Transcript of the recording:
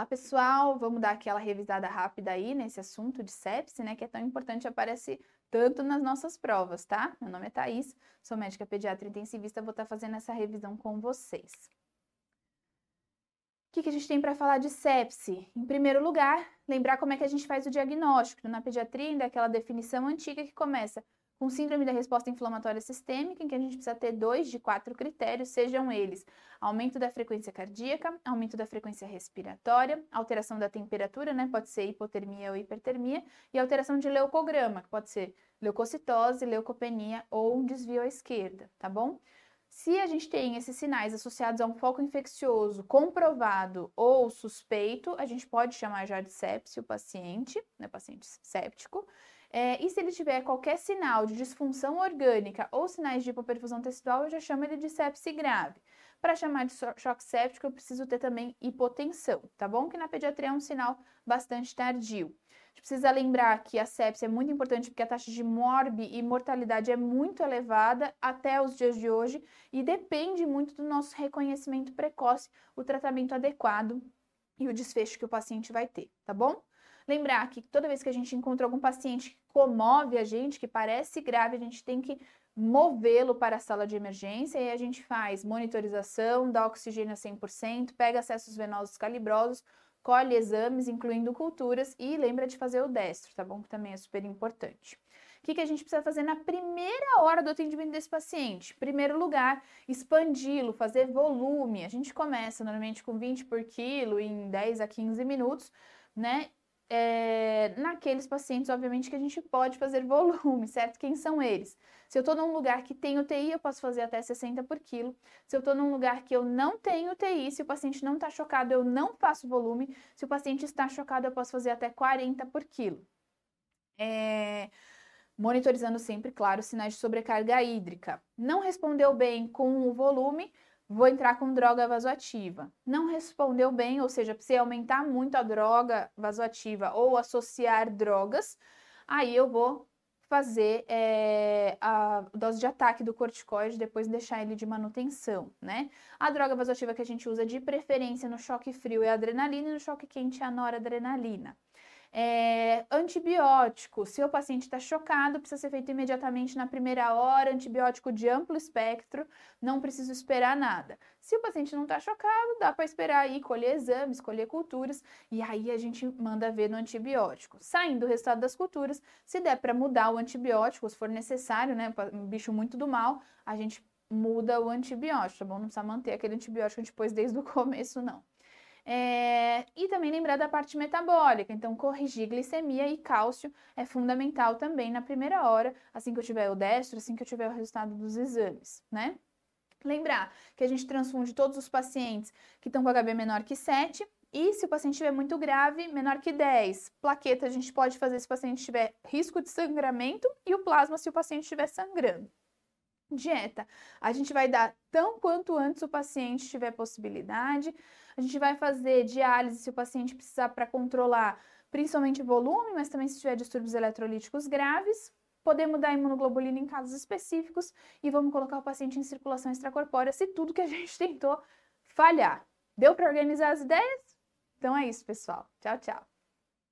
Olá, pessoal! Vamos dar aquela revisada rápida aí nesse assunto de sepse, né, que é tão importante, aparece tanto nas nossas provas, tá? Meu nome é Thaís, sou médica pediatra intensivista, vou estar tá fazendo essa revisão com vocês. O que, que a gente tem para falar de sepse? Em primeiro lugar, lembrar como é que a gente faz o diagnóstico. Na pediatria, ainda é aquela definição antiga que começa com síndrome da resposta inflamatória sistêmica, em que a gente precisa ter dois de quatro critérios, sejam eles aumento da frequência cardíaca, aumento da frequência respiratória, alteração da temperatura, né, pode ser hipotermia ou hipertermia, e alteração de leucograma, que pode ser leucocitose, leucopenia ou um desvio à esquerda, tá bom? Se a gente tem esses sinais associados a um foco infeccioso comprovado ou suspeito, a gente pode chamar já de sepse o paciente, né, paciente séptico, é, e se ele tiver qualquer sinal de disfunção orgânica ou sinais de hipoperfusão tecidual, eu já chamo ele de sepse grave. Para chamar de choque séptico, eu preciso ter também hipotensão, tá bom? Que na pediatria é um sinal bastante tardio. A gente precisa lembrar que a sepse é muito importante porque a taxa de morbi e mortalidade é muito elevada até os dias de hoje e depende muito do nosso reconhecimento precoce, o tratamento adequado e o desfecho que o paciente vai ter, tá bom? Lembrar que toda vez que a gente encontra algum paciente que comove a gente, que parece grave, a gente tem que movê-lo para a sala de emergência e a gente faz monitorização, dá oxigênio a 100%, pega acessos venosos calibrosos, colhe exames, incluindo culturas, e lembra de fazer o destro, tá bom? Que também é super importante. O que, que a gente precisa fazer na primeira hora do atendimento desse paciente? Primeiro lugar, expandi-lo, fazer volume. A gente começa normalmente com 20 por quilo em 10 a 15 minutos, né? É, naqueles pacientes, obviamente, que a gente pode fazer volume, certo? Quem são eles? Se eu estou num lugar que tem UTI, eu posso fazer até 60 por quilo. Se eu estou num lugar que eu não tenho UTI, se o paciente não está chocado, eu não faço volume. Se o paciente está chocado, eu posso fazer até 40 por quilo. É, monitorizando sempre, claro, sinais de sobrecarga hídrica. Não respondeu bem com o volume, vou entrar com droga vasoativa. Não respondeu bem, ou seja, precisa aumentar muito a droga vasoativa ou associar drogas, aí eu vou fazer é, a dose de ataque do corticoide, depois deixar ele de manutenção, né? A droga vasoativa que a gente usa de preferência no choque frio é a adrenalina e no choque quente é a noradrenalina. É, antibiótico, se o paciente está chocado, precisa ser feito imediatamente na primeira hora, antibiótico de amplo espectro, não preciso esperar nada. Se o paciente não está chocado, dá para esperar aí, colher exames, colher culturas, e aí a gente manda ver no antibiótico. Saindo o resultado das culturas, se der para mudar o antibiótico, se for necessário, né, um bicho muito do mal, a gente muda o antibiótico, tá bom? Não precisa manter aquele antibiótico pôs desde o começo, não. É, e também lembrar da parte metabólica, então corrigir glicemia e cálcio é fundamental também na primeira hora, assim que eu tiver o destro, assim que eu tiver o resultado dos exames, né? Lembrar que a gente transfunde todos os pacientes que estão com HB menor que 7 e se o paciente estiver muito grave, menor que 10. Plaqueta a gente pode fazer se o paciente tiver risco de sangramento e o plasma se o paciente estiver sangrando. Dieta. A gente vai dar tão quanto antes o paciente tiver possibilidade. A gente vai fazer diálise se o paciente precisar para controlar principalmente volume, mas também se tiver distúrbios eletrolíticos graves. Podemos dar imunoglobulina em casos específicos e vamos colocar o paciente em circulação extracorpórea se tudo que a gente tentou falhar. Deu para organizar as ideias? Então é isso, pessoal. Tchau, tchau.